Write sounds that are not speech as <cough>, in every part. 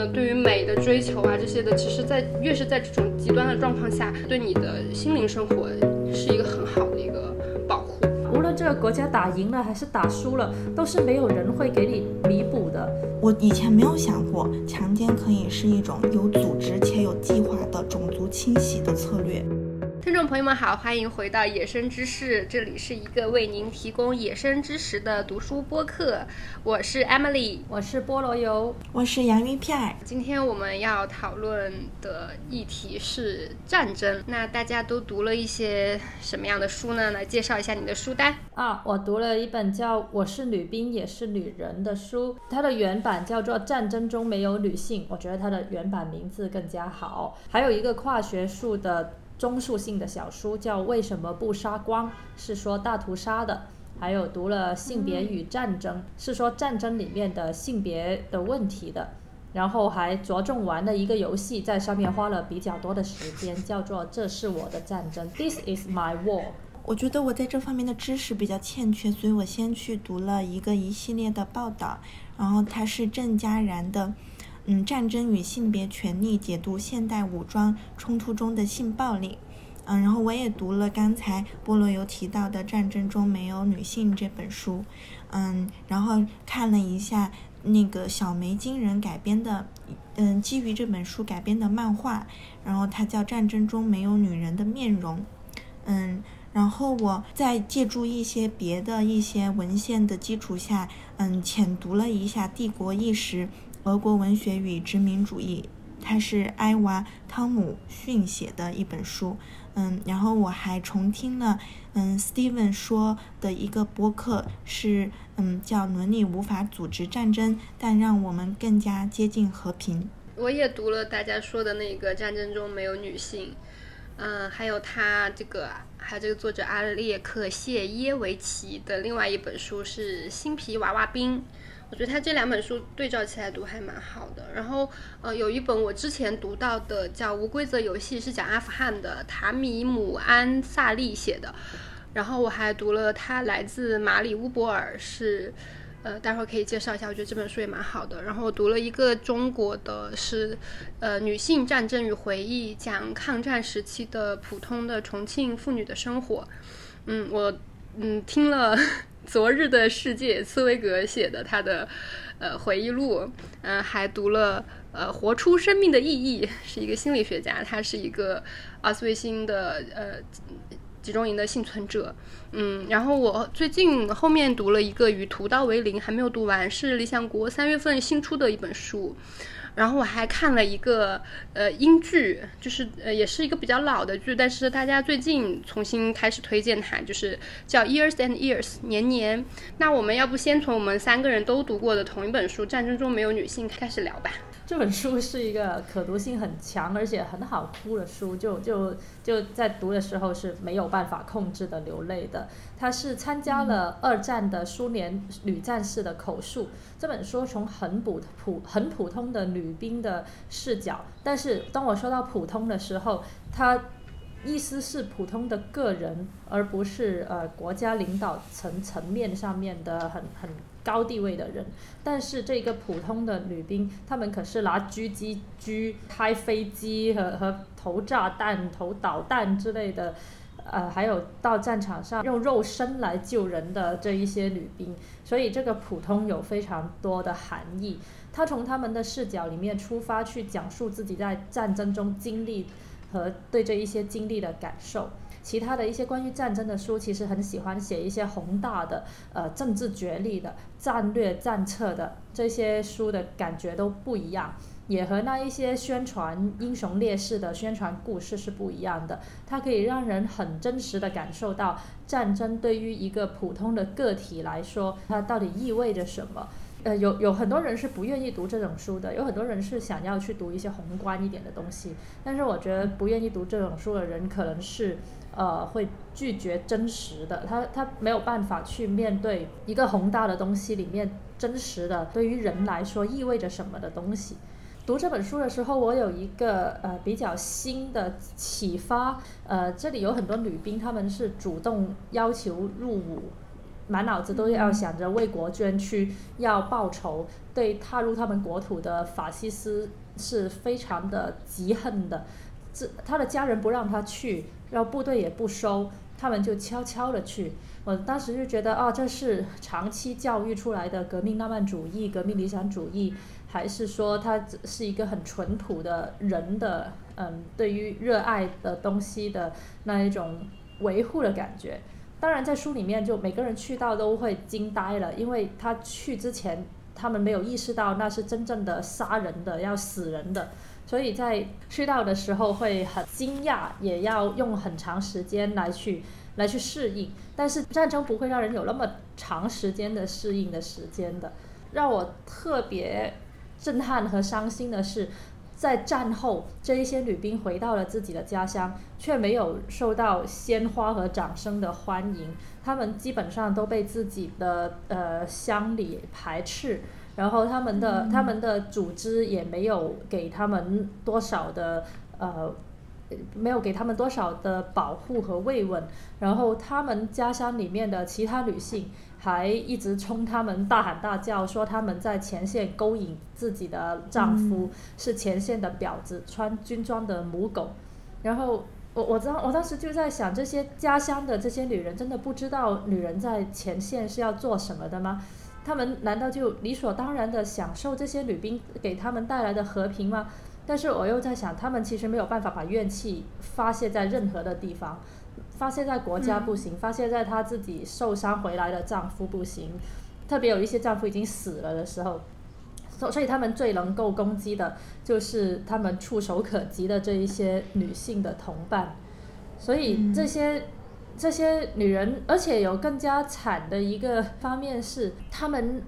呃，对于美的追求啊这些的，其实，在越是在这种极端的状况下，对你的心灵生活是一个很好的一个保护。无论这个国家打赢了还是打输了，都是没有人会给你弥补的。我以前没有想过，强奸可以是一种有组织且有计划的种族清洗的策略。听众朋友们好，欢迎回到野生知识，这里是一个为您提供野生知识的读书播客。我是 Emily，我是菠萝油，我是洋芋片儿。今天我们要讨论的议题是战争。那大家都读了一些什么样的书呢？来介绍一下你的书单啊。我读了一本叫《我是女兵也是女人》的书，它的原版叫做《战争中没有女性》，我觉得它的原版名字更加好。还有一个跨学术的。综述性的小书叫《为什么不杀光》，是说大屠杀的；还有读了《性别与战争》，是说战争里面的性别的问题的。然后还着重玩了一个游戏，在上面花了比较多的时间，叫做《这是我的战争》（This is my war）。我觉得我在这方面的知识比较欠缺，所以我先去读了一个一系列的报道，然后它是郑嘉然的。嗯，战争与性别权利解读现代武装冲突中的性暴力。嗯，然后我也读了刚才菠萝油提到的《战争中没有女性》这本书。嗯，然后看了一下那个小梅金人改编的，嗯，基于这本书改编的漫画，然后它叫《战争中没有女人的面容》。嗯，然后我在借助一些别的一些文献的基础下，嗯，浅读了一下《帝国意识》。俄国文学与殖民主义，它是埃娃·汤姆逊写的一本书。嗯，然后我还重听了，嗯，Steven 说的一个播客，是嗯叫《伦理无法组织战争，但让我们更加接近和平》。我也读了大家说的那个《战争中没有女性》，嗯，还有他这个，还有这个作者阿列克谢耶维奇的另外一本书是《新皮娃娃兵》。我觉得他这两本书对照起来读还蛮好的。然后，呃，有一本我之前读到的叫《无规则游戏》，是讲阿富汗的，塔米姆安萨利写的。然后我还读了他来自马里乌波尔，是，呃，待会儿可以介绍一下。我觉得这本书也蛮好的。然后我读了一个中国的，是，呃，女性战争与回忆，讲抗战时期的普通的重庆妇女的生活。嗯，我，嗯，听了。昨日的世界，茨威格写的他的呃回忆录，嗯，还读了呃活出生命的意义，是一个心理学家，他是一个奥斯维辛的呃集中营的幸存者，嗯，然后我最近后面读了一个与屠刀为邻，还没有读完，是理想国三月份新出的一本书。然后我还看了一个呃英剧，就是呃也是一个比较老的剧，但是大家最近重新开始推荐它，就是叫 Years and Years 年年。那我们要不先从我们三个人都读过的同一本书《战争中没有女性》开始聊吧。这本书是一个可读性很强，而且很好哭的书，就就就在读的时候是没有办法控制的流泪的。它是参加了二战的苏联女战士的口述。这本书从很普普很普通的女兵的视角，但是当我说到普通的时候，它意思是普通的个人，而不是呃国家领导层层面上面的很很。高地位的人，但是这个普通的女兵，她们可是拿狙击狙开飞机和和投炸弹、投导弹之类的，呃，还有到战场上用肉身来救人的这一些女兵，所以这个普通有非常多的含义。她从他们的视角里面出发，去讲述自己在战争中经历和对这一些经历的感受。其他的一些关于战争的书，其实很喜欢写一些宏大的、呃政治角力的、战略战策的这些书的感觉都不一样，也和那一些宣传英雄烈士的宣传故事是不一样的。它可以让人很真实的感受到战争对于一个普通的个体来说，它到底意味着什么。呃，有有很多人是不愿意读这种书的，有很多人是想要去读一些宏观一点的东西。但是我觉得不愿意读这种书的人，可能是。呃，会拒绝真实的，他他没有办法去面对一个宏大的东西里面真实的对于人来说意味着什么的东西。读这本书的时候，我有一个呃比较新的启发，呃，这里有很多女兵，她们是主动要求入伍。满脑子都要想着为国捐躯，要报仇，对踏入他们国土的法西斯是非常的嫉恨的。这他的家人不让他去，然后部队也不收，他们就悄悄的去。我当时就觉得，哦，这是长期教育出来的革命浪漫主义、革命理想主义，还是说他是一个很淳朴的人的，嗯，对于热爱的东西的那一种维护的感觉？当然，在书里面就每个人去到都会惊呆了，因为他去之前，他们没有意识到那是真正的杀人的，要死人的，所以在去到的时候会很惊讶，也要用很长时间来去来去适应。但是战争不会让人有那么长时间的适应的时间的。让我特别震撼和伤心的是。在战后，这一些女兵回到了自己的家乡，却没有受到鲜花和掌声的欢迎。她们基本上都被自己的呃乡里排斥，然后他们的他们的组织也没有给他们多少的呃，没有给他们多少的保护和慰问。然后他们家乡里面的其他女性。还一直冲他们大喊大叫，说他们在前线勾引自己的丈夫，是前线的婊子，穿军装的母狗。然后我我当我当时就在想，这些家乡的这些女人真的不知道女人在前线是要做什么的吗？他们难道就理所当然的享受这些女兵给他们带来的和平吗？但是我又在想，他们其实没有办法把怨气发泄在任何的地方。发泄在国家不行，发泄在她自己受伤回来的丈夫不行，特别有一些丈夫已经死了的时候，所所以他们最能够攻击的就是他们触手可及的这一些女性的同伴，所以这些这些女人，而且有更加惨的一个方面是她们。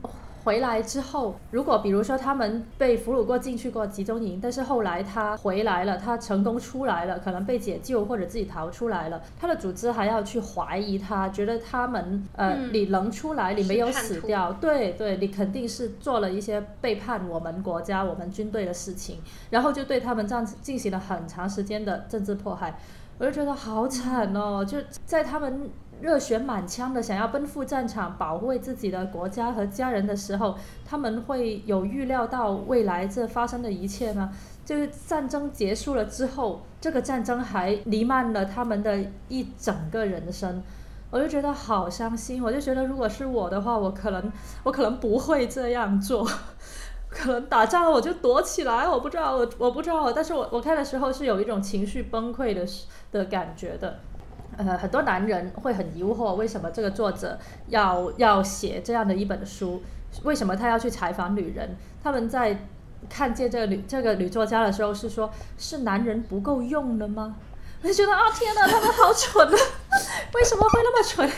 回来之后，如果比如说她们被俘虏过进去过集中营，但是后来她回来了，她成功出来了，可能被解救或者自己逃出来了，她的组织还要去怀疑她，觉得他们呃你能出来，你没有死掉，对对，你肯定是做了一些背叛我们国家、我们军队的事情，然后就对他们这样进行了很长时间的政治迫害，我就觉得好惨哦，就在他们。热血满腔的想要奔赴战场保卫自己的国家和家人的时候，他们会有预料到未来这发生的一切吗？就是战争结束了之后，这个战争还弥漫了他们的一整个人生，我就觉得好伤心。我就觉得如果是我的话，我可能我可能不会这样做，可能打仗了我就躲起来。我不知道，我我不知道，但是我我看的时候是有一种情绪崩溃的的感觉的。呃，很多男人会很疑惑，为什么这个作者要要写这样的一本书？为什么他要去采访女人？他们在看见这个女这个女作家的时候，是说，是男人不够用了吗？我就觉得啊，天哪，他们好蠢啊！为什么会那么蠢？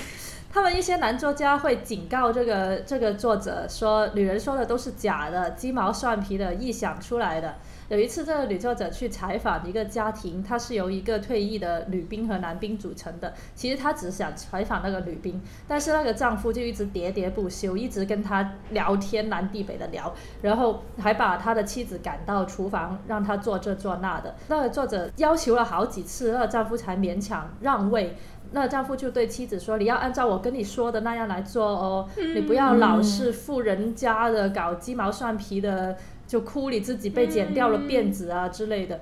他们一些男作家会警告这个这个作者说，女人说的都是假的，鸡毛蒜皮的臆想出来的。有一次，这个女作者去采访一个家庭，它是由一个退役的女兵和男兵组成的。其实她只想采访那个女兵，但是那个丈夫就一直喋喋不休，一直跟她聊天南地北的聊，然后还把他的妻子赶到厨房，让她做这做那的。那个作者要求了好几次，那个丈夫才勉强让位。那丈夫就对妻子说：“你要按照我跟你说的那样来做哦，你不要老是富人家的搞鸡毛蒜皮的。”就哭你自己被剪掉了辫子啊之类的。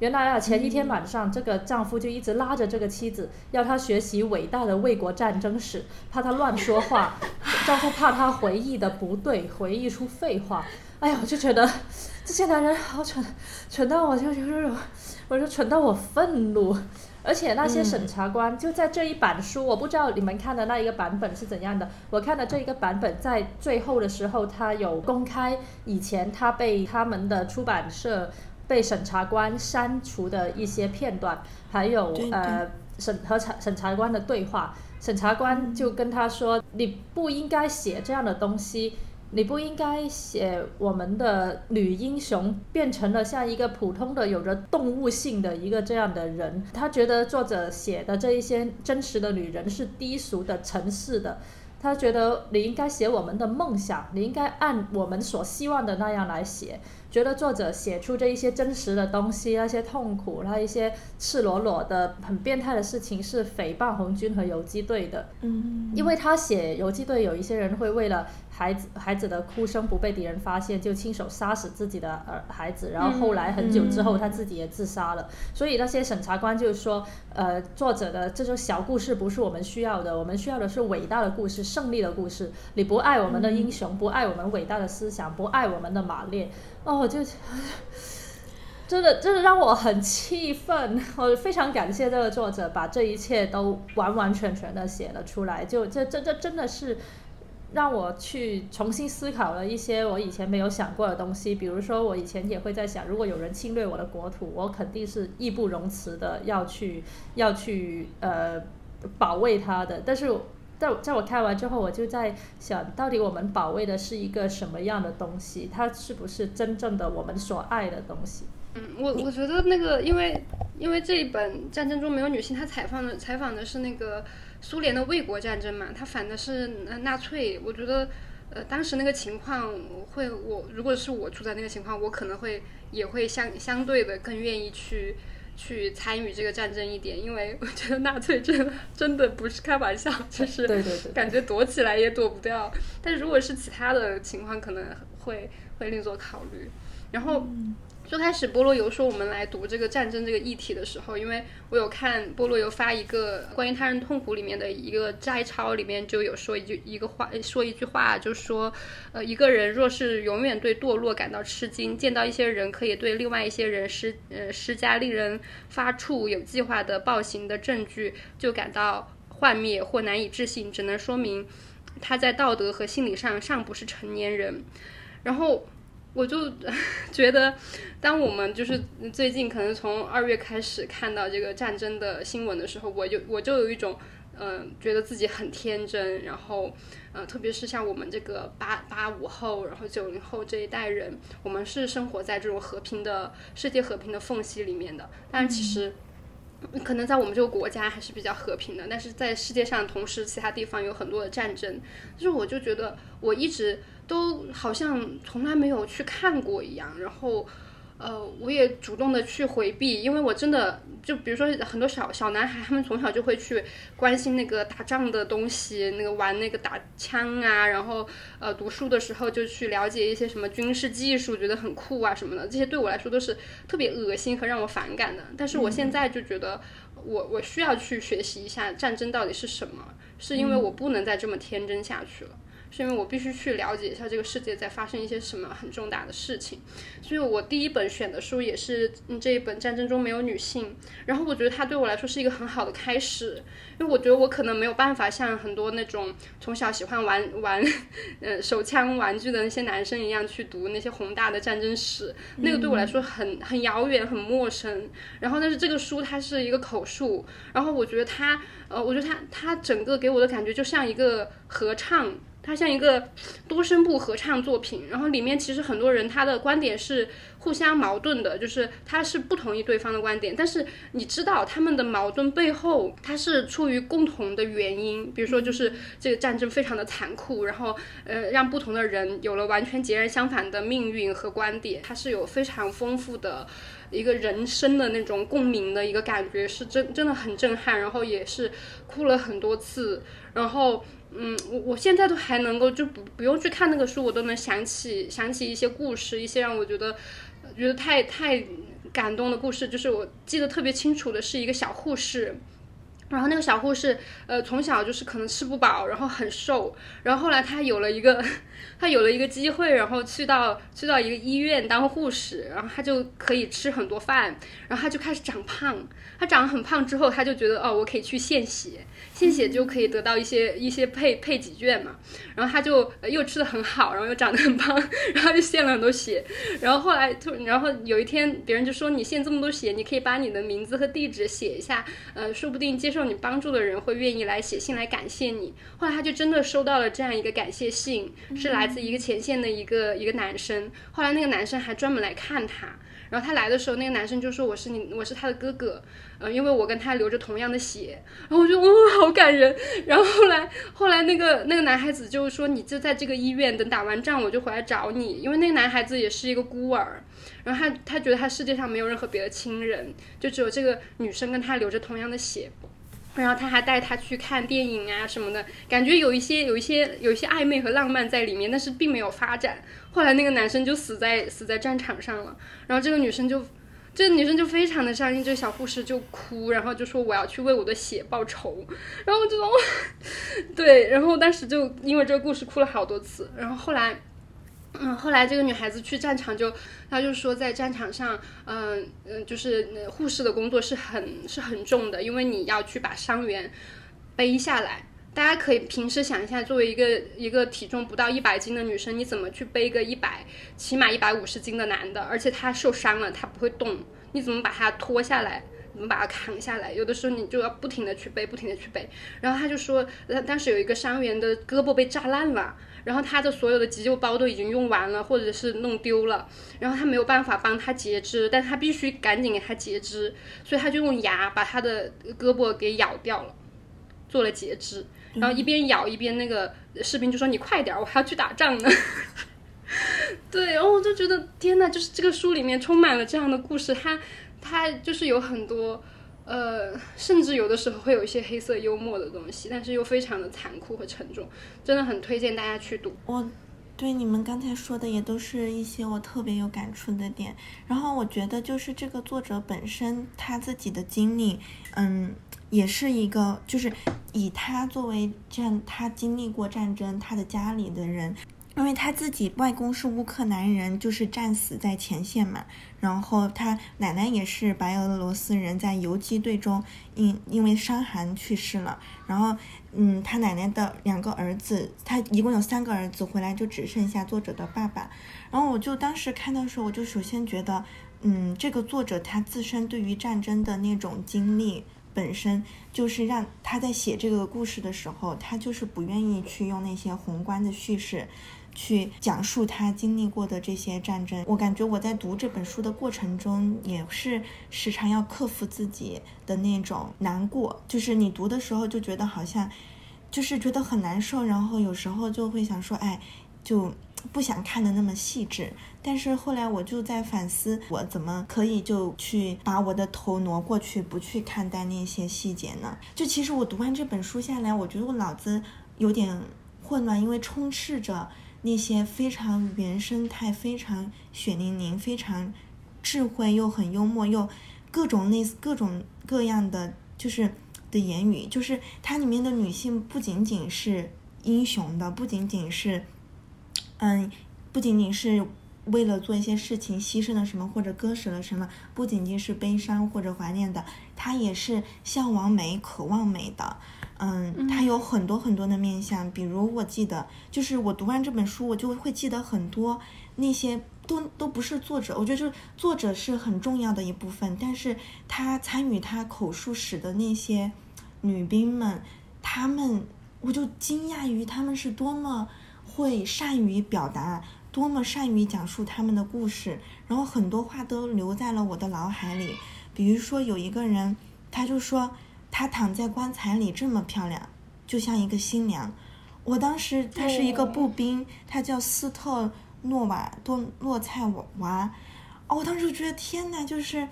原来啊，前一天晚上，这个丈夫就一直拉着这个妻子，要她学习伟大的卫国战争史，怕她乱说话。<laughs> 丈夫怕她回忆的不对，回忆出废话。哎呀，我就觉得这些男人好蠢，蠢到我就就是，我就蠢到我愤怒。而且那些审查官就在这一版书，我不知道你们看的那一个版本是怎样的。我看的这一个版本，在最后的时候，他有公开以前他被他们的出版社被审查官删除的一些片段，还有呃审和查审查官的对话。审查官就跟他说：“你不应该写这样的东西。”你不应该写我们的女英雄变成了像一个普通的有着动物性的一个这样的人。他觉得作者写的这一些真实的女人是低俗的、城市的。他觉得你应该写我们的梦想，你应该按我们所希望的那样来写。觉得作者写出这一些真实的东西，那些痛苦，那一些赤裸裸的、很变态的事情，是诽谤红军和游击队的。嗯，因为他写游击队有一些人会为了孩子孩子的哭声不被敌人发现，就亲手杀死自己的儿孩子，然后后来很久之后他自己也自杀了。所以那些审查官就是说，呃，作者的这种小故事不是我们需要的，我们需要的是伟大的故事、胜利的故事。你不爱我们的英雄，不爱我们伟大的思想，不爱我们的马列，哦，就。真的，真的让我很气愤。我非常感谢这个作者把这一切都完完全全的写了出来。就这，这，这真的是让我去重新思考了一些我以前没有想过的东西。比如说，我以前也会在想，如果有人侵略我的国土，我肯定是义不容辞的要去，要去呃保卫他的。但是在在我看完之后，我就在想到底我们保卫的是一个什么样的东西？它是不是真正的我们所爱的东西？嗯，我我觉得那个，因为因为这一本《战争中没有女性》，它采访的采访的是那个苏联的卫国战争嘛，它反的是纳粹。我觉得，呃，当时那个情况会，我如果是我处在那个情况，我可能会也会相相对的更愿意去去参与这个战争一点，因为我觉得纳粹真的真的不是开玩笑，就是感觉躲起来也躲不掉。但如果是其他的情况，可能会会另作考虑。然后。最开始菠萝油说我们来读这个战争这个议题的时候，因为我有看菠萝油发一个关于他人痛苦里面的一个摘抄，里面就有说一句一个话，说一句话，就说，呃，一个人若是永远对堕落感到吃惊，见到一些人可以对另外一些人施呃施加令人发怵、有计划的暴行的证据，就感到幻灭或难以置信，只能说明他在道德和心理上尚不是成年人，然后。我就 <laughs> 觉得，当我们就是最近可能从二月开始看到这个战争的新闻的时候，我就我就有一种，嗯，觉得自己很天真。然后，呃，特别是像我们这个八八五后，然后九零后这一代人，我们是生活在这种和平的世界和平的缝隙里面的。但是其实，可能在我们这个国家还是比较和平的，但是在世界上同时其他地方有很多的战争。就是我就觉得我一直。都好像从来没有去看过一样，然后，呃，我也主动的去回避，因为我真的就比如说很多小小男孩，他们从小就会去关心那个打仗的东西，那个玩那个打枪啊，然后呃读书的时候就去了解一些什么军事技术，觉得很酷啊什么的，这些对我来说都是特别恶心和让我反感的。但是我现在就觉得，我我需要去学习一下战争到底是什么，是因为我不能再这么天真下去了。是因为我必须去了解一下这个世界在发生一些什么很重大的事情，所以我第一本选的书也是这一本《战争中没有女性》，然后我觉得它对我来说是一个很好的开始，因为我觉得我可能没有办法像很多那种从小喜欢玩玩，呃手枪玩具的那些男生一样去读那些宏大的战争史，那个对我来说很很遥远很陌生。然后但是这个书它是一个口述，然后我觉得它，呃，我觉得它它整个给我的感觉就像一个合唱。它像一个多声部合唱作品，然后里面其实很多人他的观点是互相矛盾的，就是他是不同意对方的观点，但是你知道他们的矛盾背后，它是出于共同的原因，比如说就是这个战争非常的残酷，然后呃让不同的人有了完全截然相反的命运和观点，它是有非常丰富的一个人生的那种共鸣的一个感觉，是真真的很震撼，然后也是哭了很多次，然后。嗯，我我现在都还能够就不不用去看那个书，我都能想起想起一些故事，一些让我觉得觉得太太感动的故事。就是我记得特别清楚的是一个小护士，然后那个小护士呃从小就是可能吃不饱，然后很瘦，然后后来她有了一个他有了一个机会，然后去到去到一个医院当护士，然后他就可以吃很多饭，然后他就开始长胖。他长得很胖之后，他就觉得哦，我可以去献血。献血就可以得到一些一些配配给券嘛，然后他就又吃的很好，然后又长得很胖，<laughs> 然后就献了很多血，然后后来突然后有一天别人就说你献这么多血，你可以把你的名字和地址写一下，呃，说不定接受你帮助的人会愿意来写信来感谢你。后来他就真的收到了这样一个感谢信，是来自一个前线的一个一个男生。后来那个男生还专门来看他。然后他来的时候，那个男生就说：“我是你，我是他的哥哥，呃，因为我跟他流着同样的血。”然后我就，哦，好感人。然后后来，后来那个那个男孩子就说：“你就在这个医院等打完仗，我就回来找你。”因为那个男孩子也是一个孤儿，然后他他觉得他世界上没有任何别的亲人，就只有这个女生跟他流着同样的血。然后他还带他去看电影啊什么的，感觉有一些有一些有一些暧昧和浪漫在里面，但是并没有发展。后来那个男生就死在死在战场上了，然后这个女生就，这个女生就非常的伤心，这个小护士就哭，然后就说我要去为我的血报仇，然后我就，<laughs> 对，然后当时就因为这个故事哭了好多次，然后后来。嗯，后来这个女孩子去战场就，她就说在战场上，嗯嗯，就是护士的工作是很是很重的，因为你要去把伤员背下来。大家可以平时想一下，作为一个一个体重不到一百斤的女生，你怎么去背个一百起码一百五十斤的男的？而且他受伤了，他不会动，你怎么把他拖下来？我们把它扛下来？有的时候你就要不停的去背，不停的去背。然后他就说，当时有一个伤员的胳膊被炸烂了。然后他的所有的急救包都已经用完了，或者是弄丢了，然后他没有办法帮他截肢，但他必须赶紧给他截肢，所以他就用牙把他的胳膊给咬掉了，做了截肢。然后一边咬一边那个士兵就说：“你快点，我还要去打仗呢。<laughs> ”对，然后我就觉得天呐，就是这个书里面充满了这样的故事，它它就是有很多。呃，甚至有的时候会有一些黑色幽默的东西，但是又非常的残酷和沉重，真的很推荐大家去读。我对你们刚才说的也都是一些我特别有感触的点。然后我觉得就是这个作者本身他自己的经历，嗯，也是一个就是以他作为战，他经历过战争，他的家里的人。因为他自己外公是乌克兰人，就是战死在前线嘛。然后他奶奶也是白俄罗斯人，在游击队中因因为伤寒去世了。然后，嗯，他奶奶的两个儿子，他一共有三个儿子，回来就只剩下作者的爸爸。然后我就当时看到时候，我就首先觉得，嗯，这个作者他自身对于战争的那种经历本身，就是让他在写这个故事的时候，他就是不愿意去用那些宏观的叙事。去讲述他经历过的这些战争，我感觉我在读这本书的过程中，也是时常要克服自己的那种难过。就是你读的时候就觉得好像，就是觉得很难受，然后有时候就会想说，哎，就不想看的那么细致。但是后来我就在反思，我怎么可以就去把我的头挪过去，不去看待那些细节呢？就其实我读完这本书下来，我觉得我脑子有点混乱，因为充斥着。那些非常原生态、非常血淋淋、非常智慧又很幽默又各种类似各种各样的就是的言语，就是它里面的女性不仅仅是英雄的，不仅仅是，嗯，不仅仅是为了做一些事情牺牲了什么或者割舍了什么，不仅仅是悲伤或者怀念的，她也是向往美、渴望美的。嗯，它有很多很多的面相，比如我记得，就是我读完这本书，我就会记得很多那些都都不是作者，我觉得就是作者是很重要的一部分，但是他参与他口述史的那些女兵们，他们我就惊讶于他们是多么会善于表达，多么善于讲述他们的故事，然后很多话都留在了我的脑海里，比如说有一个人，他就说。她躺在棺材里这么漂亮，就像一个新娘。我当时她是一个步兵，她叫斯特诺瓦多诺菜娃。哦，我当时就觉得天哪，就是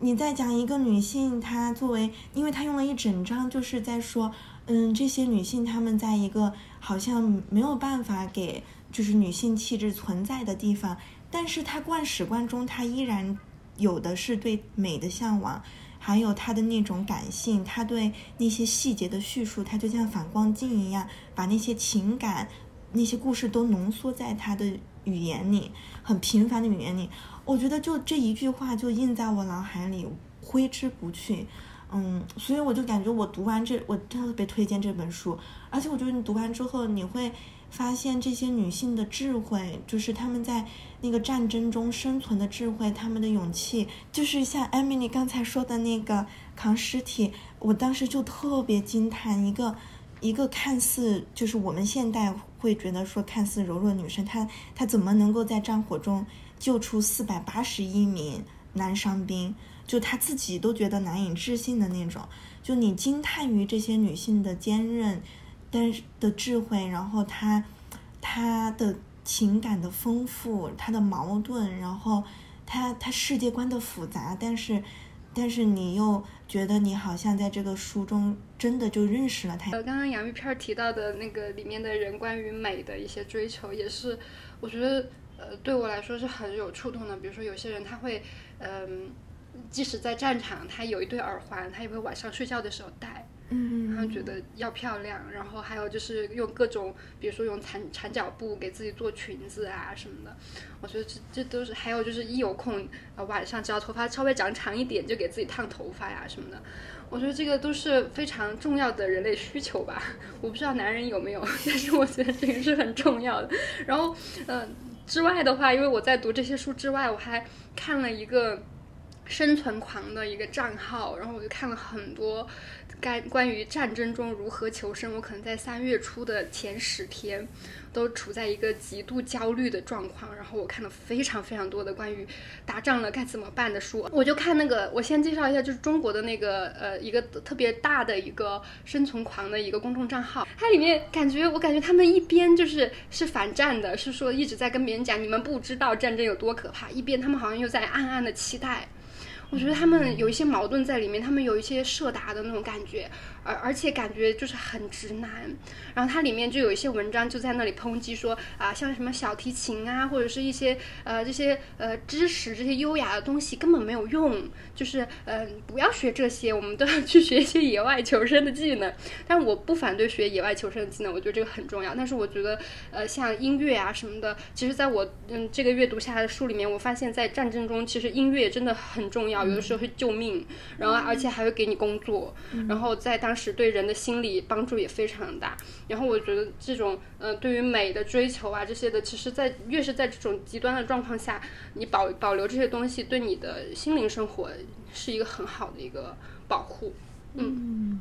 你在讲一个女性，她作为，因为她用了一整章就是在说，嗯，这些女性她们在一个好像没有办法给就是女性气质存在的地方，但是她贯史观中，她依然有的是对美的向往。还有他的那种感性，他对那些细节的叙述，他就像反光镜一样，把那些情感、那些故事都浓缩在他的语言里，很平凡的语言里。我觉得就这一句话就印在我脑海里，挥之不去。嗯，所以我就感觉我读完这，我特别推荐这本书。而且我觉得你读完之后，你会发现这些女性的智慧，就是她们在那个战争中生存的智慧，她们的勇气，就是像艾米丽刚才说的那个扛尸体，我当时就特别惊叹，一个一个看似就是我们现代会觉得说看似柔弱女生，她她怎么能够在战火中救出四百八十一名男伤兵？就她自己都觉得难以置信的那种。就你惊叹于这些女性的坚韧。但是的智慧，然后他，他的情感的丰富，他的矛盾，然后他他世界观的复杂，但是，但是你又觉得你好像在这个书中真的就认识了他。呃，刚刚杨玉片提到的那个里面的人关于美的一些追求，也是我觉得呃对我来说是很有触动的。比如说有些人他会，嗯，即使在战场，他有一对耳环，他也会晚上睡觉的时候戴。嗯，然后觉得要漂亮，然后还有就是用各种，比如说用缠缠脚布给自己做裙子啊什么的，我觉得这这都是，还有就是一有空，呃晚上只要头发稍微长长一点，就给自己烫头发呀什么的，我觉得这个都是非常重要的人类需求吧。我不知道男人有没有，但 <laughs> 是我觉得这个是很重要的。然后，嗯，之外的话，因为我在读这些书之外，我还看了一个生存狂的一个账号，然后我就看了很多。该关于战争中如何求生，我可能在三月初的前十天，都处在一个极度焦虑的状况。然后我看了非常非常多的关于打仗了该怎么办的书。我就看那个，我先介绍一下，就是中国的那个呃一个特别大的一个生存狂的一个公众账号。它里面感觉我感觉他们一边就是是反战的，是说一直在跟别人讲你们不知道战争有多可怕，一边他们好像又在暗暗的期待。我觉得他们有一些矛盾在里面，他们有一些社达的那种感觉。而而且感觉就是很直男，然后它里面就有一些文章就在那里抨击说啊，像什么小提琴啊，或者是一些呃这些呃知识这些优雅的东西根本没有用，就是嗯不要学这些，我们都要去学一些野外求生的技能。但我不反对学野外求生的技能，我觉得这个很重要。但是我觉得呃像音乐啊什么的，其实在我嗯这个阅读下来的书里面，我发现在战争中其实音乐真的很重要，有的时候会救命，然后而且还会给你工作，然后在当。时对人的心理帮助也非常大，然后我觉得这种呃对于美的追求啊这些的，其实，在越是在这种极端的状况下，你保保留这些东西，对你的心灵生活是一个很好的一个保护。嗯，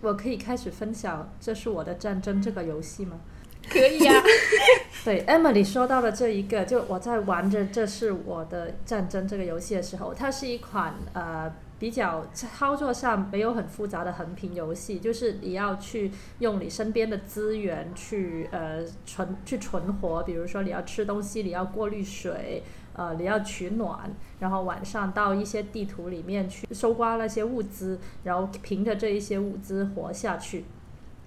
我可以开始分享《这是我的战争》这个游戏吗？可以呀。<laughs> 对，Emily 说到了这一个，就我在玩着《这是我的战争》这个游戏的时候，它是一款呃。比较操作上没有很复杂的横屏游戏，就是你要去用你身边的资源去呃存去存活，比如说你要吃东西，你要过滤水，呃你要取暖，然后晚上到一些地图里面去搜刮那些物资，然后凭着这一些物资活下去。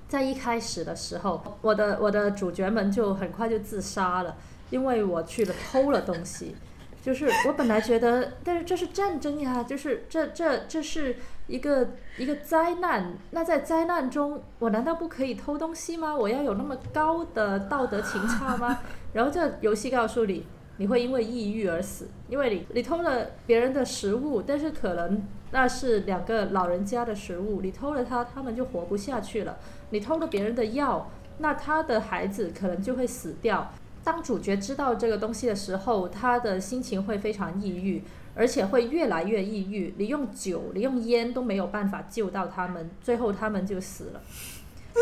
在一开始的时候，我的我的主角们就很快就自杀了，因为我去了偷了东西。就是我本来觉得，但是这是战争呀，就是这这这是一个一个灾难。那在灾难中，我难道不可以偷东西吗？我要有那么高的道德情操吗？<laughs> 然后这游戏告诉你，你会因为抑郁而死，因为你你偷了别人的食物，但是可能那是两个老人家的食物，你偷了他，他们就活不下去了。你偷了别人的药，那他的孩子可能就会死掉。当主角知道这个东西的时候，他的心情会非常抑郁，而且会越来越抑郁。你用酒，你用烟都没有办法救到他们，最后他们就死了。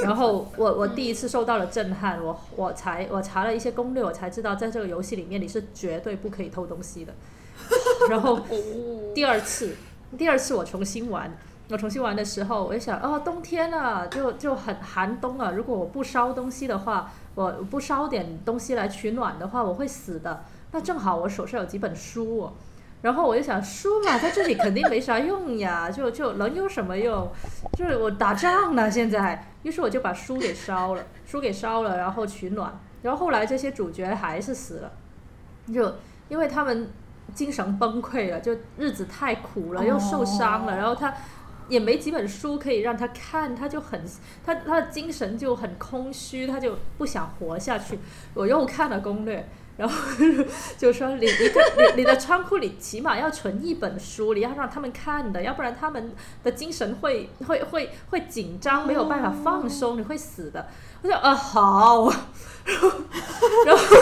然后我我第一次受到了震撼，我我才我查了一些攻略，我才知道在这个游戏里面你是绝对不可以偷东西的。然后第二次，第二次我重新玩，我重新玩的时候，我就想，哦，冬天了，就就很寒冬了。如果我不烧东西的话。我不烧点东西来取暖的话，我会死的。那正好我手上有几本书，然后我就想，书嘛，在这里肯定没啥用呀，就就能有什么用？就是我打仗呢，现在。于是我就把书给烧了，书给烧了，然后取暖。然后后来这些主角还是死了，就因为他们精神崩溃了，就日子太苦了，又受伤了，然后他。也没几本书可以让他看，他就很他他的精神就很空虚，他就不想活下去。我又看了攻略，然后 <laughs> 就说你你的你你的仓库里起码要存一本书，你要让他们看的，要不然他们的精神会会会会紧张，没有办法放松，你会死的。我说啊好，<laughs> 然后然后。<laughs>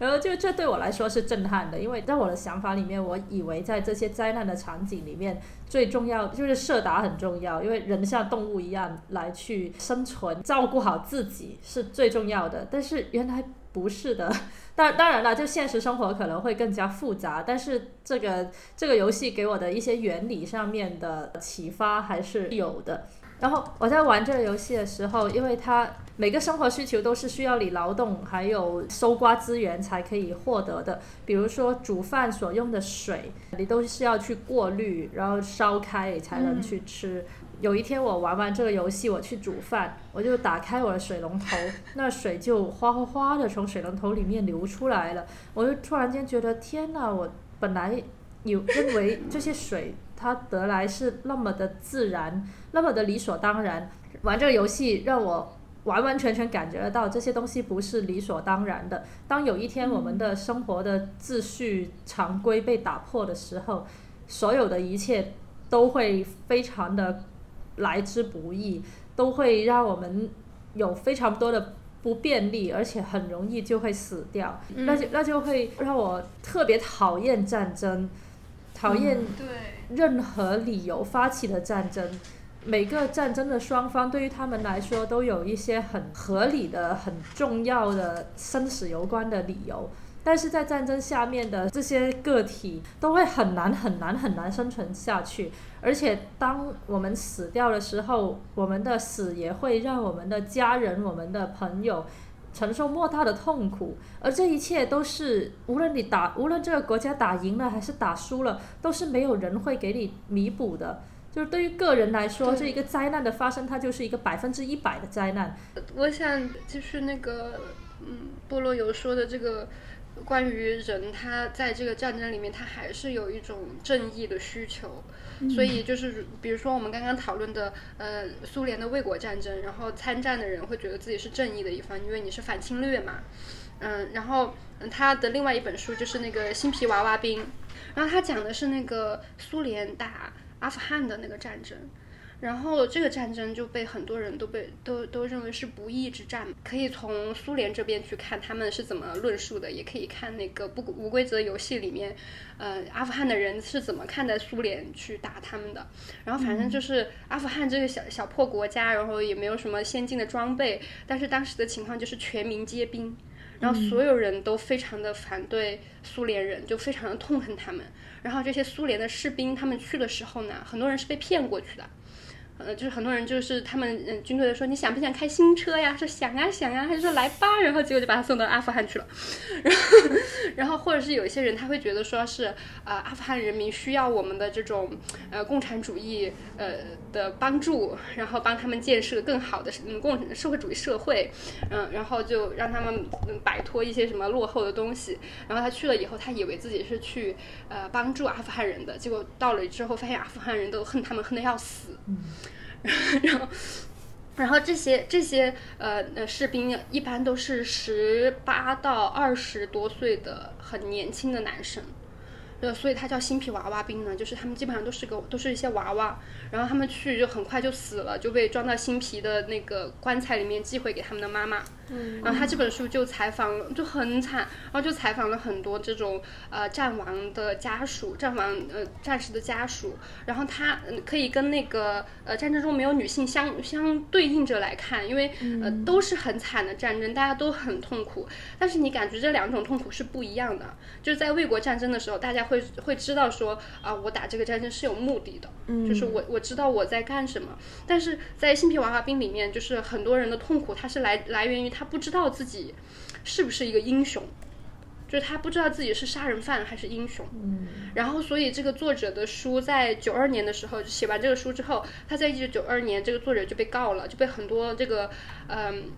然后就这对我来说是震撼的，因为在我的想法里面，我以为在这些灾难的场景里面，最重要就是射打很重要，因为人像动物一样来去生存，照顾好自己是最重要的。但是原来不是的，<laughs> 当当然了，就现实生活可能会更加复杂，但是这个这个游戏给我的一些原理上面的启发还是有的。然后我在玩这个游戏的时候，因为它每个生活需求都是需要你劳动还有搜刮资源才可以获得的，比如说煮饭所用的水，你都是要去过滤，然后烧开才能去吃。有一天我玩完这个游戏，我去煮饭，我就打开我的水龙头，那水就哗哗哗的从水龙头里面流出来了，我就突然间觉得天哪！我本来有认为这些水。它得来是那么的自然，那么的理所当然。玩这个游戏让我完完全全感觉得到这些东西不是理所当然的。当有一天我们的生活的秩序常规被打破的时候，所有的一切都会非常的来之不易，都会让我们有非常多的不便利，而且很容易就会死掉。那就那就会让我特别讨厌战争。讨厌任何理由发起的战争，每个战争的双方对于他们来说都有一些很合理的、很重要的生死攸关的理由，但是在战争下面的这些个体都会很难、很难、很难生存下去，而且当我们死掉的时候，我们的死也会让我们的家人、我们的朋友。承受莫大的痛苦，而这一切都是无论你打，无论这个国家打赢了还是打输了，都是没有人会给你弥补的。就是对于个人来说，这一个灾难的发生，它就是一个百分之一百的灾难。我想就是那个，嗯，菠萝油说的这个。关于人，他在这个战争里面，他还是有一种正义的需求，所以就是比如说我们刚刚讨论的，呃，苏联的卫国战争，然后参战的人会觉得自己是正义的一方，因为你是反侵略嘛，嗯，然后他的另外一本书就是那个《新皮娃娃兵》，然后他讲的是那个苏联打阿富汗的那个战争。然后这个战争就被很多人都被都都认为是不义之战，可以从苏联这边去看他们是怎么论述的，也可以看那个不无规则游戏里面，呃，阿富汗的人是怎么看待苏联去打他们的。然后反正就是阿富汗这个小小破国家，然后也没有什么先进的装备，但是当时的情况就是全民皆兵，然后所有人都非常的反对苏联人，就非常的痛恨他们。然后这些苏联的士兵他们去的时候呢，很多人是被骗过去的。呃，就是很多人就是他们嗯军队的说你想不想开新车呀？说想啊想啊，他就说来吧，然后结果就把他送到阿富汗去了，<laughs> 然后然后或者是有一些人他会觉得说是啊阿富汗人民需要我们的这种呃共产主义呃的帮助，然后帮他们建设更好的嗯共社会主义社会，嗯然后就让他们摆脱一些什么落后的东西，然后他去了以后他以为自己是去呃帮助阿富汗人的，结果到了之后发现阿富汗人都恨他们恨得要死。<laughs> <laughs> 然后，然后这些这些呃呃士兵一般都是十八到二十多岁的很年轻的男生。呃，所以他叫新皮娃娃兵呢，就是他们基本上都是个都是一些娃娃，然后他们去就很快就死了，就被装到新皮的那个棺材里面寄回给他们的妈妈。嗯，然后他这本书就采访就很惨，然后就采访了很多这种呃战亡的家属，战亡呃战士的家属，然后他可以跟那个呃战争中没有女性相相对应着来看，因为呃都是很惨的战争，大家都很痛苦，但是你感觉这两种痛苦是不一样的，就是在卫国战争的时候，大家。会会知道说啊，我打这个战争是有目的的，就是我我知道我在干什么。但是在新皮娃娃兵里面，就是很多人的痛苦，它是来来源于他不知道自己是不是一个英雄，就是他不知道自己是杀人犯还是英雄。嗯，然后所以这个作者的书在九二年的时候写完这个书之后，他在一九九二年这个作者就被告了，就被很多这个嗯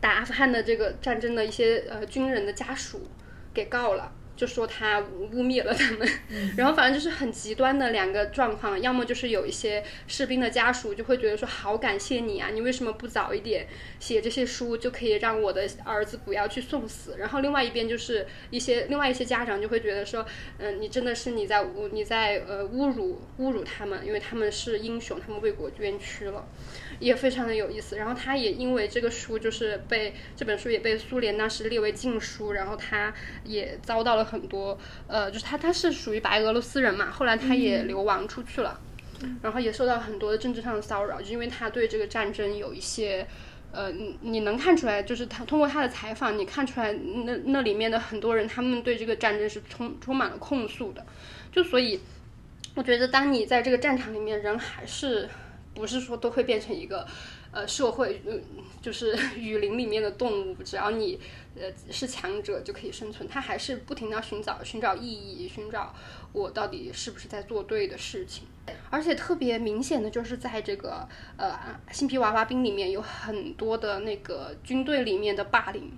打阿富汗的这个战争的一些呃军人的家属给告了。就说他污蔑了他们，<laughs> 然后反正就是很极端的两个状况，要么就是有一些士兵的家属就会觉得说好感谢你啊，你为什么不早一点写这些书，就可以让我的儿子不要去送死，然后另外一边就是一些另外一些家长就会觉得说，嗯，你真的是你在侮你在呃侮辱侮辱他们，因为他们是英雄，他们为国捐躯了。也非常的有意思，然后他也因为这个书就是被这本书也被苏联当时列为禁书，然后他也遭到了很多，呃，就是他他是属于白俄罗斯人嘛，后来他也流亡出去了，然后也受到很多的政治上的骚扰，就因为他对这个战争有一些，呃，你你能看出来，就是他通过他的采访，你看出来那那里面的很多人，他们对这个战争是充充满了控诉的，就所以我觉得当你在这个战场里面，人还是。不是说都会变成一个，呃，社会，嗯，就是 <laughs> 雨林里面的动物，只要你，呃，是强者就可以生存。他还是不停的寻找寻找意义，寻找我到底是不是在做对的事情。而且特别明显的就是在这个，呃，新皮娃娃兵里面有很多的那个军队里面的霸凌，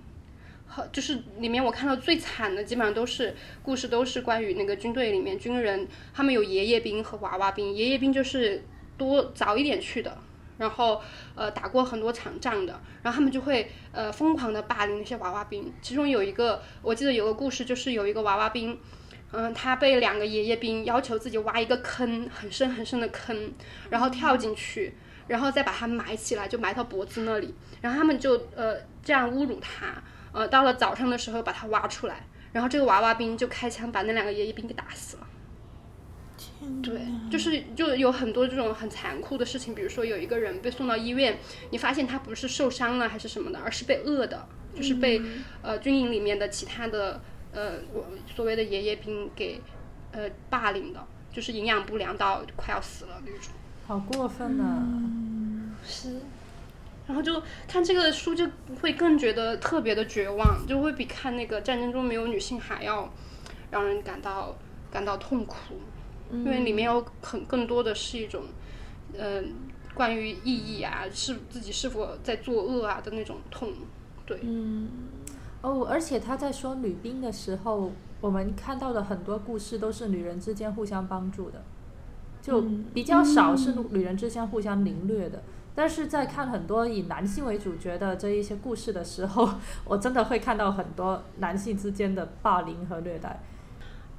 和就是里面我看到最惨的基本上都是故事，都是关于那个军队里面军人，他们有爷爷兵和娃娃兵，爷爷兵就是。多早一点去的，然后呃打过很多场仗的，然后他们就会呃疯狂的霸凌那些娃娃兵。其中有一个我记得有个故事，就是有一个娃娃兵，嗯，他被两个爷爷兵要求自己挖一个坑，很深很深的坑，然后跳进去，然后再把他埋起来，就埋到脖子那里。然后他们就呃这样侮辱他，呃到了早上的时候把他挖出来，然后这个娃娃兵就开枪把那两个爷爷兵给打死了。对，就是就有很多这种很残酷的事情，比如说有一个人被送到医院，你发现他不是受伤了还是什么的，而是被饿的，就是被呃军营里面的其他的呃所谓的爷爷兵给呃霸凌的，就是营养不良到快要死了那种。好过分啊！是，然后就看这个书就会更觉得特别的绝望，就会比看那个战争中没有女性还要让人感到感到痛苦。因为里面有很更多的是一种，嗯，关于意义啊，是自己是否在作恶啊的那种痛，对。嗯，哦，而且他在说女兵的时候，我们看到的很多故事都是女人之间互相帮助的，就比较少是女人之间互相凌虐的。但是在看很多以男性为主角的这一些故事的时候，<laughs> 我真的会看到很多男性之间的霸凌和虐待。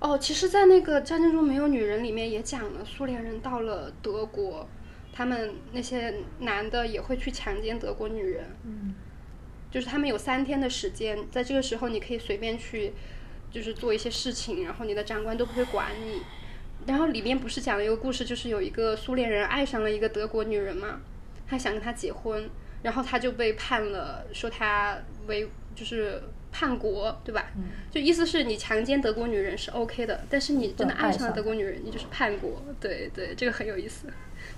哦，其实，在那个《战争中没有女人》里面也讲了，苏联人到了德国，他们那些男的也会去强奸德国女人。嗯，就是他们有三天的时间，在这个时候你可以随便去，就是做一些事情，然后你的长官都不会管你。然后里面不是讲了一个故事，就是有一个苏联人爱上了一个德国女人嘛，他想跟她结婚，然后他就被判了，说他为就是。叛国，对吧？就意思是你强奸德国女人是 OK 的，但是你真的爱上了德国女人，你就是叛国。对对，这个很有意思，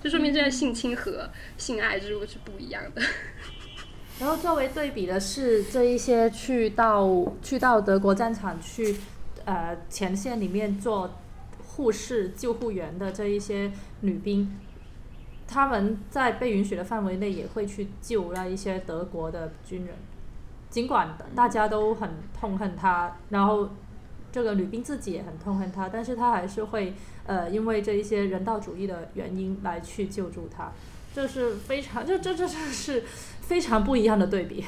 就说明这样性侵和性爱之路是不一样的。<laughs> 然后作为对比的是，这一些去到去到德国战场去呃前线里面做护士、救护员的这一些女兵，他们在被允许的范围内也会去救那一些德国的军人。尽管大家都很痛恨他，然后这个女兵自己也很痛恨他，但是他还是会呃，因为这一些人道主义的原因来去救助他，这是非常这这这这是非常不一样的对比。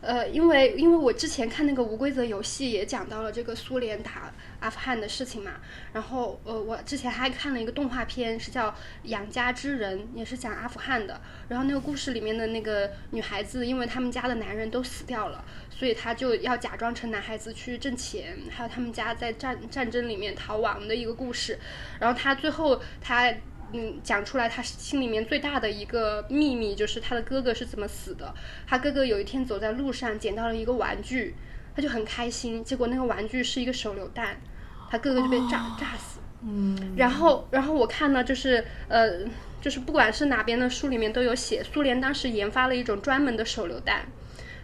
呃，因为因为我之前看那个无规则游戏也讲到了这个苏联打阿富汗的事情嘛，然后呃，我之前还看了一个动画片，是叫《养家之人》，也是讲阿富汗的。然后那个故事里面的那个女孩子，因为他们家的男人都死掉了，所以她就要假装成男孩子去挣钱，还有他们家在战战争里面逃亡的一个故事。然后她最后她。嗯，讲出来他心里面最大的一个秘密就是他的哥哥是怎么死的。他哥哥有一天走在路上捡到了一个玩具，他就很开心。结果那个玩具是一个手榴弹，他哥哥就被炸炸死。嗯。然后，然后我看呢，就是呃，就是不管是哪边的书里面都有写，苏联当时研发了一种专门的手榴弹，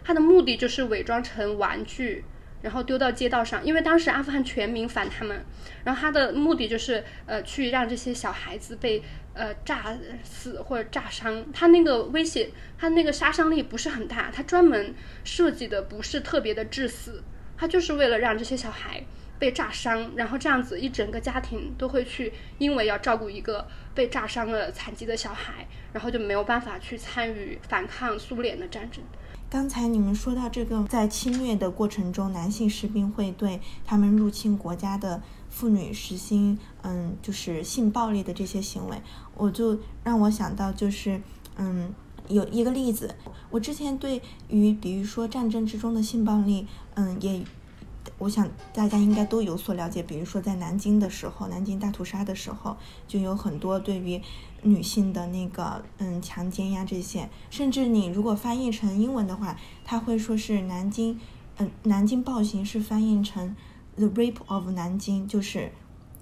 它的目的就是伪装成玩具。然后丢到街道上，因为当时阿富汗全民反他们，然后他的目的就是呃去让这些小孩子被呃炸死或者炸伤。他那个威胁，他那个杀伤力不是很大，他专门设计的不是特别的致死，他就是为了让这些小孩被炸伤，然后这样子一整个家庭都会去，因为要照顾一个被炸伤了残疾的小孩，然后就没有办法去参与反抗苏联的战争。刚才你们说到这个，在侵略的过程中，男性士兵会对他们入侵国家的妇女实行，嗯，就是性暴力的这些行为，我就让我想到，就是嗯，有一个例子，我之前对于比如说战争之中的性暴力，嗯，也。我想大家应该都有所了解，比如说在南京的时候，南京大屠杀的时候，就有很多对于女性的那个嗯强奸呀这些，甚至你如果翻译成英文的话，他会说是南京，嗯南京暴行是翻译成 the rape of 南京，就是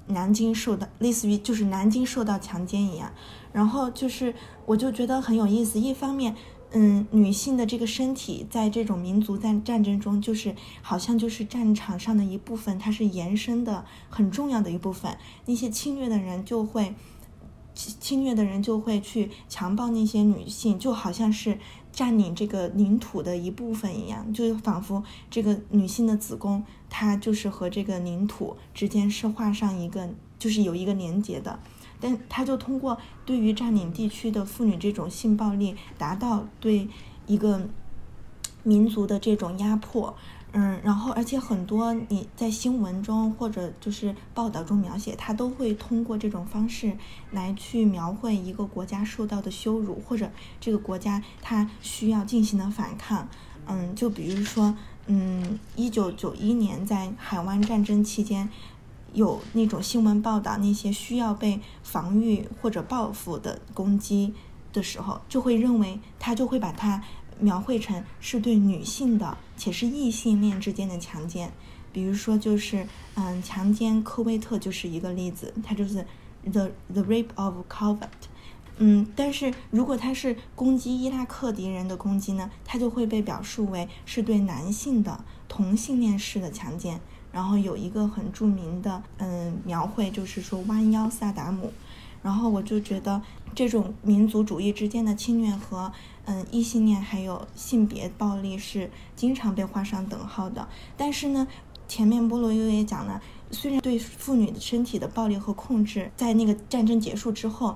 南京受到类似于就是南京受到强奸一样，然后就是我就觉得很有意思，一方面。嗯，女性的这个身体在这种民族战战争中，就是好像就是战场上的一部分，它是延伸的很重要的一部分。那些侵略的人就会侵侵略的人就会去强暴那些女性，就好像是占领这个领土的一部分一样，就仿佛这个女性的子宫，它就是和这个领土之间是画上一个，就是有一个连接的。但他就通过对于占领地区的妇女这种性暴力，达到对一个民族的这种压迫，嗯，然后而且很多你在新闻中或者就是报道中描写，他都会通过这种方式来去描绘一个国家受到的羞辱，或者这个国家他需要进行的反抗，嗯，就比如说，嗯，一九九一年在海湾战争期间。有那种新闻报道，那些需要被防御或者报复的攻击的时候，就会认为他就会把它描绘成是对女性的，且是异性恋之间的强奸。比如说，就是嗯，强奸科威特就是一个例子，它就是 the the rape of Kuwait。嗯，但是如果他是攻击伊拉克敌人的攻击呢，他就会被表述为是对男性的同性恋式的强奸。然后有一个很著名的嗯描绘，就是说弯腰萨达姆。然后我就觉得这种民族主义之间的侵略和嗯异性恋还有性别暴力是经常被画上等号的。但是呢，前面波罗又也讲了，虽然对妇女的身体的暴力和控制，在那个战争结束之后。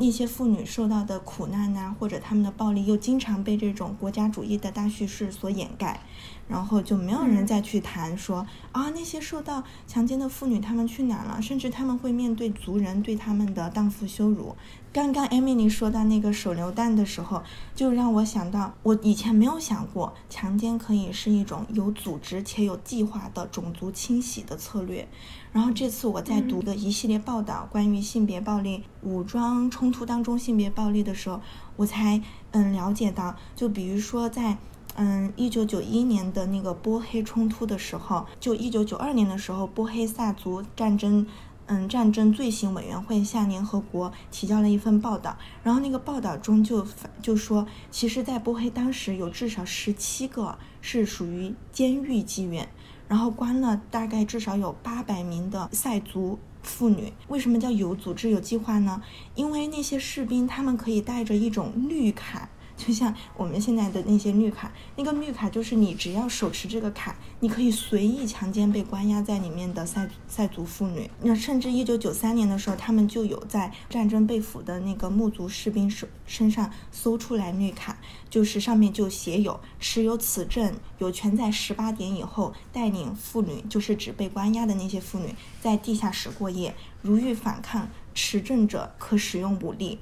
那些妇女受到的苦难呐，或者他们的暴力，又经常被这种国家主义的大叙事所掩盖，然后就没有人再去谈说啊，那些受到强奸的妇女他们去哪了？甚至他们会面对族人对他们的荡妇羞辱。刚刚艾米丽说到那个手榴弹的时候，就让我想到，我以前没有想过，强奸可以是一种有组织且有计划的种族清洗的策略。然后这次我在读的一系列报道，关于性别暴力、武装冲突当中性别暴力的时候，我才嗯了解到，就比如说在嗯一九九一年的那个波黑冲突的时候，就一九九二年的时候，波黑萨族战争。嗯，战争罪行委员会向联合国提交了一份报道，然后那个报道中就就说，其实，在波黑当时有至少十七个是属于监狱妓院，然后关了大概至少有八百名的塞族妇女。为什么叫有组织有计划呢？因为那些士兵他们可以带着一种绿卡。就像我们现在的那些绿卡，那个绿卡就是你只要手持这个卡，你可以随意强奸被关押在里面的塞塞族妇女。那甚至一九九三年的时候，他们就有在战争被俘的那个穆族士兵手身上搜出来绿卡，就是上面就写有持有此证，有权在十八点以后带领妇女，就是指被关押的那些妇女，在地下室过夜。如遇反抗，持证者可使用武力。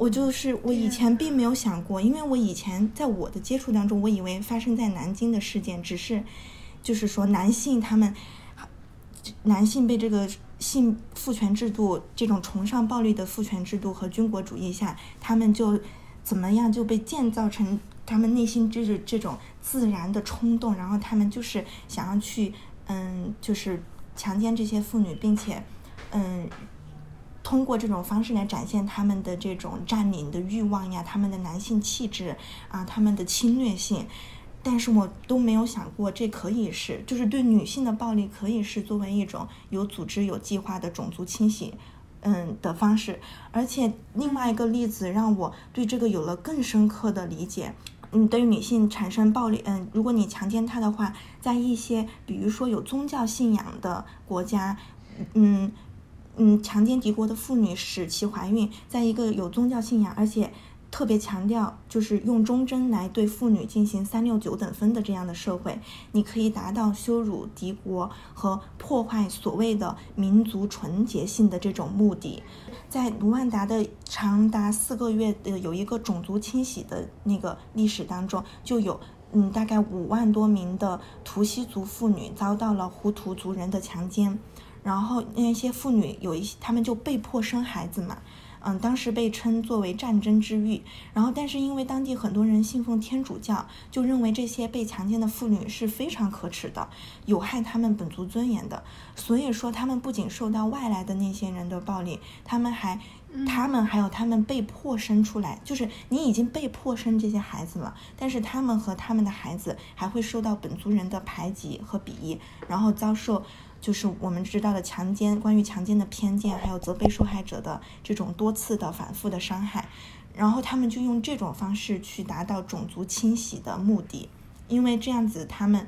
我就是我以前并没有想过，因为我以前在我的接触当中，我以为发生在南京的事件只是，就是说男性他们，男性被这个性父权制度这种崇尚暴力的父权制度和军国主义下，他们就怎么样就被建造成他们内心就是这种自然的冲动，然后他们就是想要去嗯，就是强奸这些妇女，并且嗯。通过这种方式来展现他们的这种占领的欲望呀，他们的男性气质啊，他们的侵略性，但是我都没有想过这可以是，就是对女性的暴力可以是作为一种有组织、有计划的种族清洗，嗯的方式。而且另外一个例子让我对这个有了更深刻的理解，嗯，对于女性产生暴力，嗯，如果你强奸她的话，在一些比如说有宗教信仰的国家，嗯嗯，强奸敌国的妇女使其怀孕，在一个有宗教信仰而且。特别强调，就是用忠贞来对妇女进行三六九等分的这样的社会，你可以达到羞辱敌国和破坏所谓的民族纯洁性的这种目的。在卢旺达的长达四个月的有一个种族清洗的那个历史当中，就有嗯大概五万多名的图西族妇女遭到了胡图族人的强奸，然后那些妇女有一些他们就被迫生孩子嘛。嗯，当时被称作为战争之欲，然后但是因为当地很多人信奉天主教，就认为这些被强奸的妇女是非常可耻的，有害他们本族尊严的，所以说他们不仅受到外来的那些人的暴力，他们还，他们还有他们被迫生出来，就是你已经被迫生这些孩子了，但是他们和他们的孩子还会受到本族人的排挤和鄙夷，然后遭受。就是我们知道的强奸，关于强奸的偏见，还有责备受害者的这种多次的反复的伤害，然后他们就用这种方式去达到种族清洗的目的，因为这样子他们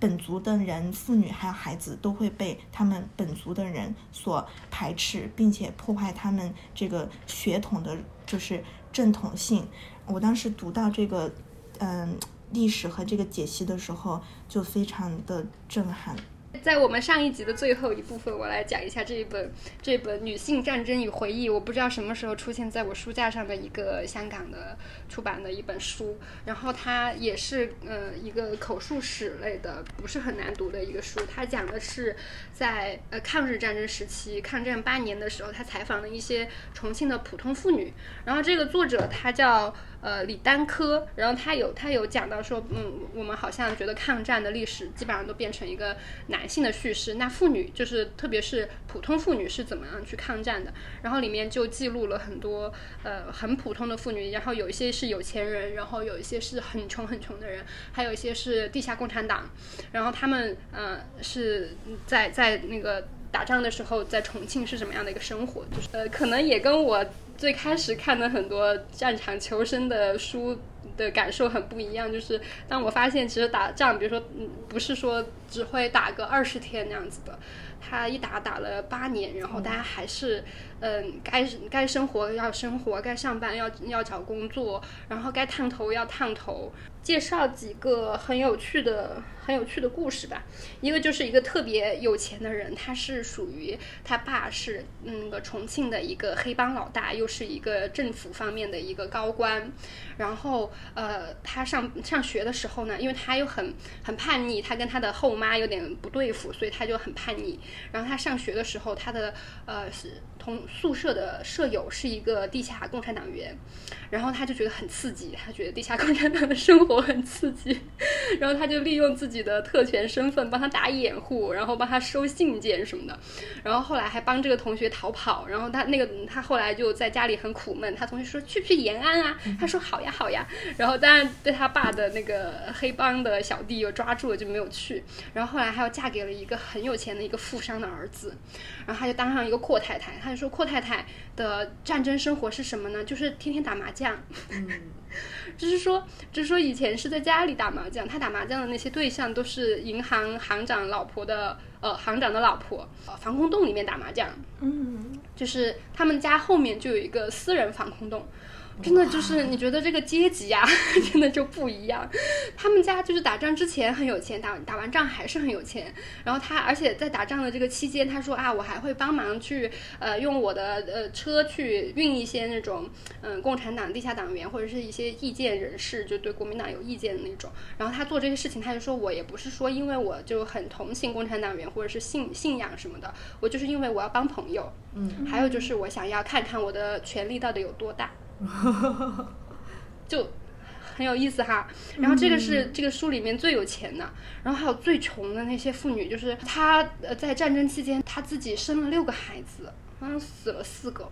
本族的人、妇女还有孩子都会被他们本族的人所排斥，并且破坏他们这个血统的，就是正统性。我当时读到这个嗯历史和这个解析的时候，就非常的震撼。在我们上一集的最后一部分，我来讲一下这一本这本《女性战争与回忆》。我不知道什么时候出现在我书架上的一个香港的出版的一本书，然后它也是呃一个口述史类的，不是很难读的一个书。它讲的是在呃抗日战争时期，抗战八年的时候，他采访了一些重庆的普通妇女。然后这个作者他叫。呃，李丹科，然后他有他有讲到说，嗯，我们好像觉得抗战的历史基本上都变成一个男性的叙事，那妇女就是特别是普通妇女是怎么样去抗战的？然后里面就记录了很多呃很普通的妇女，然后有一些是有钱人，然后有一些是很穷很穷的人，还有一些是地下共产党，然后他们呃是在在那个打仗的时候在重庆是什么样的一个生活？就是呃可能也跟我。最开始看的很多战场求生的书的感受很不一样，就是当我发现其实打仗，比如说，嗯，不是说只会打个二十天那样子的，他一打打了八年，然后大家还是。嗯，该该生活要生活，该上班要要找工作，然后该烫头要烫头。介绍几个很有趣的、很有趣的故事吧。一个就是一个特别有钱的人，他是属于他爸是那个重庆的一个黑帮老大，又是一个政府方面的一个高官。然后呃，他上上学的时候呢，因为他又很很叛逆，他跟他的后妈有点不对付，所以他就很叛逆。然后他上学的时候，他的呃是。同宿舍的舍友是一个地下共产党员，然后他就觉得很刺激，他觉得地下共产党的生活很刺激，然后他就利用自己的特权身份帮他打掩护，然后帮他收信件什么的，然后后来还帮这个同学逃跑，然后他那个他后来就在家里很苦闷，他同学说去不去延安啊？他说好呀好呀，然后当然被他爸的那个黑帮的小弟又抓住了，就没有去，然后后来还要嫁给了一个很有钱的一个富商的儿子，然后他就当上一个阔太太，他就。说阔太太的战争生活是什么呢？就是天天打麻将，<laughs> 就是说，就是说以前是在家里打麻将，他打麻将的那些对象都是银行行长老婆的，呃，行长的老婆，呃防空洞里面打麻将，嗯，就是他们家后面就有一个私人防空洞。真的就是你觉得这个阶级呀，<laughs> 真的就不一样。他们家就是打仗之前很有钱，打打完仗还是很有钱。然后他，而且在打仗的这个期间，他说啊，我还会帮忙去呃用我的呃车去运一些那种嗯共产党地下党员或者是一些意见人士，就对国民党有意见的那种。然后他做这些事情，他就说我也不是说因为我就很同情共产党员或者是信信仰什么的，我就是因为我要帮朋友。嗯，还有就是我想要看看我的权力到底有多大。<laughs> 就很有意思哈，然后这个是这个书里面最有钱的，然后还有最穷的那些妇女，就是她呃在战争期间，她自己生了六个孩子，好像死了四个。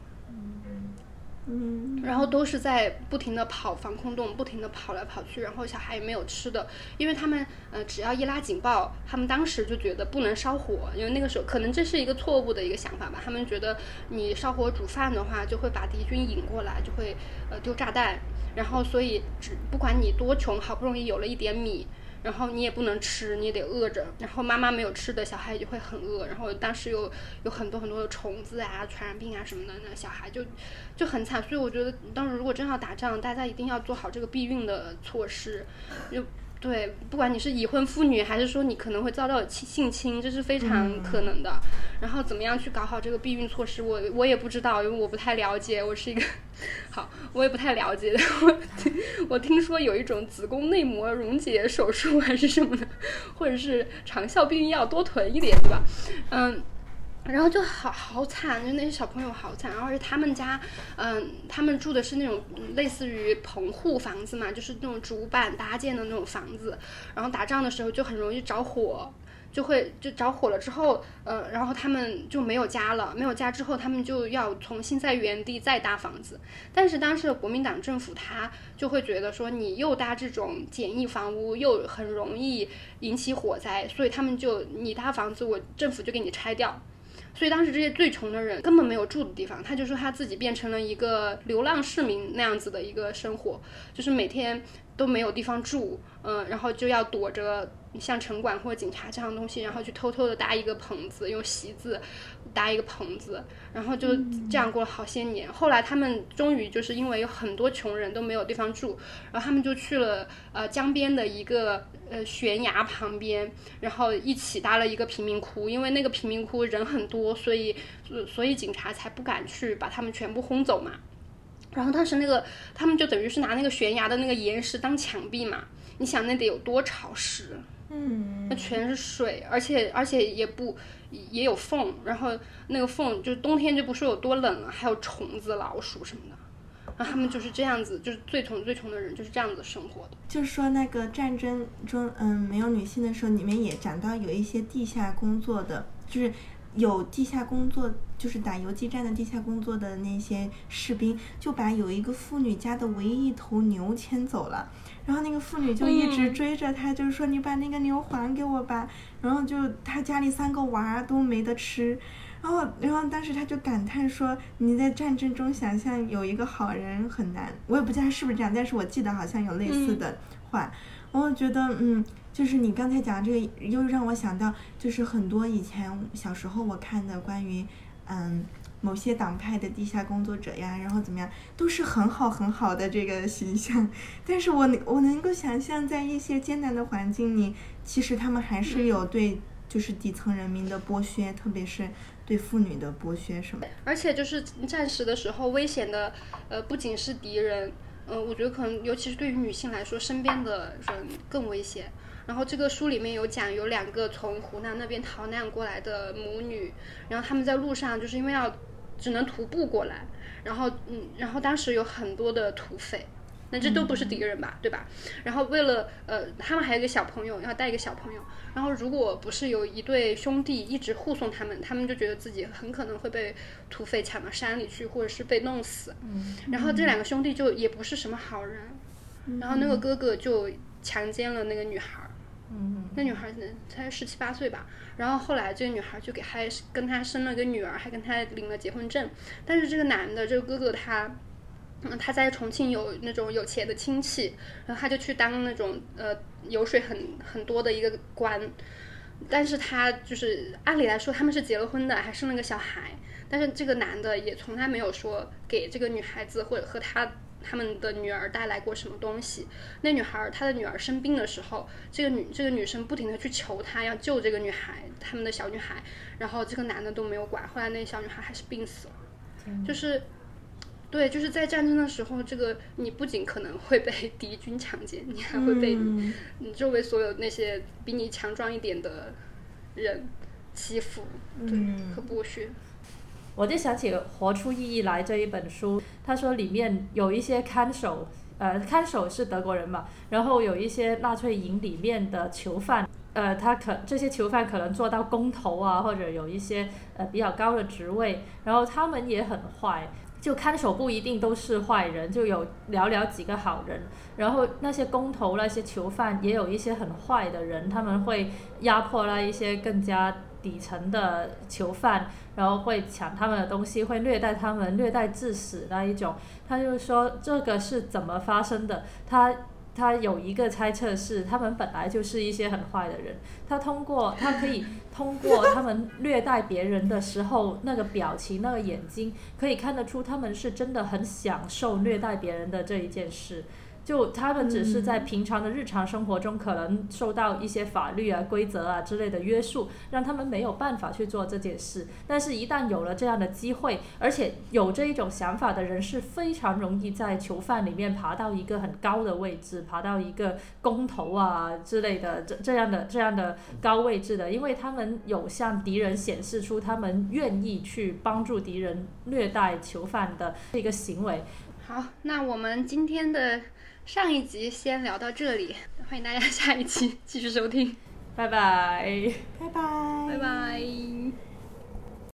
嗯，然后都是在不停的跑防空洞，不停的跑来跑去，然后小孩也没有吃的，因为他们呃只要一拉警报，他们当时就觉得不能烧火，因为那个时候可能这是一个错误的一个想法吧，他们觉得你烧火煮饭的话就会把敌军引过来，就会呃丢炸弹，然后所以只不管你多穷，好不容易有了一点米。然后你也不能吃，你也得饿着。然后妈妈没有吃的，小孩也就会很饿。然后当时有有很多很多的虫子啊、传染病啊什么的，那小孩就就很惨。所以我觉得，当时如果真要打仗，大家一定要做好这个避孕的措施。就对，不管你是已婚妇女，还是说你可能会遭到性性侵，这是非常可能的。然后怎么样去搞好这个避孕措施，我我也不知道，因为我不太了解。我是一个 <laughs> 好，我也不太了解。我 <laughs> 我听说有一种子宫内膜溶解手术还是什么的，或者是长效避孕药多囤一点，对吧？嗯。然后就好好惨，就那些小朋友好惨，而且他们家，嗯，他们住的是那种类似于棚户房子嘛，就是那种竹板搭建的那种房子，然后打仗的时候就很容易着火，就会就着火了之后，呃，然后他们就没有家了，没有家之后，他们就要重新在原地再搭房子，但是当时的国民党政府他就会觉得说，你又搭这种简易房屋，又很容易引起火灾，所以他们就你搭房子，我政府就给你拆掉。所以当时这些最穷的人根本没有住的地方，他就说他自己变成了一个流浪市民那样子的一个生活，就是每天都没有地方住，嗯，然后就要躲着像城管或者警察这样的东西，然后去偷偷的搭一个棚子，用席子搭一个棚子，然后就这样过了好些年。后来他们终于就是因为有很多穷人都没有地方住，然后他们就去了呃江边的一个。呃，悬崖旁边，然后一起搭了一个贫民窟，因为那个贫民窟人很多，所以，所以警察才不敢去把他们全部轰走嘛。然后当时那个，他们就等于是拿那个悬崖的那个岩石当墙壁嘛。你想那得有多潮湿？嗯，那全是水，而且而且也不也有缝，然后那个缝就是冬天就不说有多冷了，还有虫子、老鼠什么的。然后他们就是这样子，就是最穷最穷的人就是这样子生活的。就是说，那个战争中，嗯，没有女性的时候，里面也讲到有一些地下工作的，就是有地下工作，就是打游击战的地下工作的那些士兵，就把有一个妇女家的唯一一头牛牵走了，然后那个妇女就一直追着他，就是说你把那个牛还给我吧，然后就他家里三个娃都没得吃。然后，然后当时他就感叹说：“你在战争中想象有一个好人很难。”我也不知道是不是这样，但是我记得好像有类似的话。我觉得，嗯，就是你刚才讲这个，又让我想到，就是很多以前小时候我看的关于，嗯，某些党派的地下工作者呀，然后怎么样，都是很好很好的这个形象。但是我我能够想象，在一些艰难的环境里，其实他们还是有对，就是底层人民的剥削，特别是。对妇女的剥削什么？而且就是战时的时候，危险的呃不仅是敌人，嗯，我觉得可能尤其是对于女性来说，身边的人更危险。然后这个书里面有讲，有两个从湖南那边逃难过来的母女，然后他们在路上就是因为要只能徒步过来，然后嗯，然后当时有很多的土匪。那这都不是敌人吧，对吧？然后为了呃，他们还有一个小朋友，要带一个小朋友。然后如果不是有一对兄弟一直护送他们，他们就觉得自己很可能会被土匪抢到山里去，或者是被弄死。然后这两个兄弟就也不是什么好人。然后那个哥哥就强奸了那个女孩儿。那女孩才十七八岁吧。然后后来这个女孩就给还跟他生了个女儿，还跟他领了结婚证。但是这个男的，这个哥哥他。嗯，他在重庆有那种有钱的亲戚，然后他就去当那种呃油水很很多的一个官，但是他就是按理来说他们是结了婚的，还生了个小孩，但是这个男的也从来没有说给这个女孩子或者和他他们的女儿带来过什么东西。那女孩她的女儿生病的时候，这个女这个女生不停的去求他要救这个女孩，他们的小女孩，然后这个男的都没有管，后来那小女孩还是病死了，就是。对，就是在战争的时候，这个你不仅可能会被 <laughs> 敌军强奸，你还会被你周围所有那些比你强壮一点的人欺负，对，和剥削。我就想起《活出意义来》这一本书，他说里面有一些看守，呃，看守是德国人嘛，然后有一些纳粹营里面的囚犯，呃，他可这些囚犯可能做到工头啊，或者有一些呃比较高的职位，然后他们也很坏。就看守不一定都是坏人，就有寥寥几个好人。然后那些工头、那些囚犯也有一些很坏的人，他们会压迫那一些更加底层的囚犯，然后会抢他们的东西，会虐待他们，虐待致死那一种。他就说这个是怎么发生的？他。他有一个猜测是，他们本来就是一些很坏的人。他通过，他可以通过他们虐待别人的时候那个表情、那个眼睛，可以看得出他们是真的很享受虐待别人的这一件事。就他们只是在平常的日常生活中，可能受到一些法律啊、规则啊之类的约束，让他们没有办法去做这件事。但是，一旦有了这样的机会，而且有这一种想法的人，是非常容易在囚犯里面爬到一个很高的位置，爬到一个工头啊之类的这这样的这样的高位置的，因为他们有向敌人显示出他们愿意去帮助敌人虐待囚犯的这个行为。好，那我们今天的。上一集先聊到这里，<laughs> 欢迎大家下一期继续收听，拜拜，拜拜，拜拜。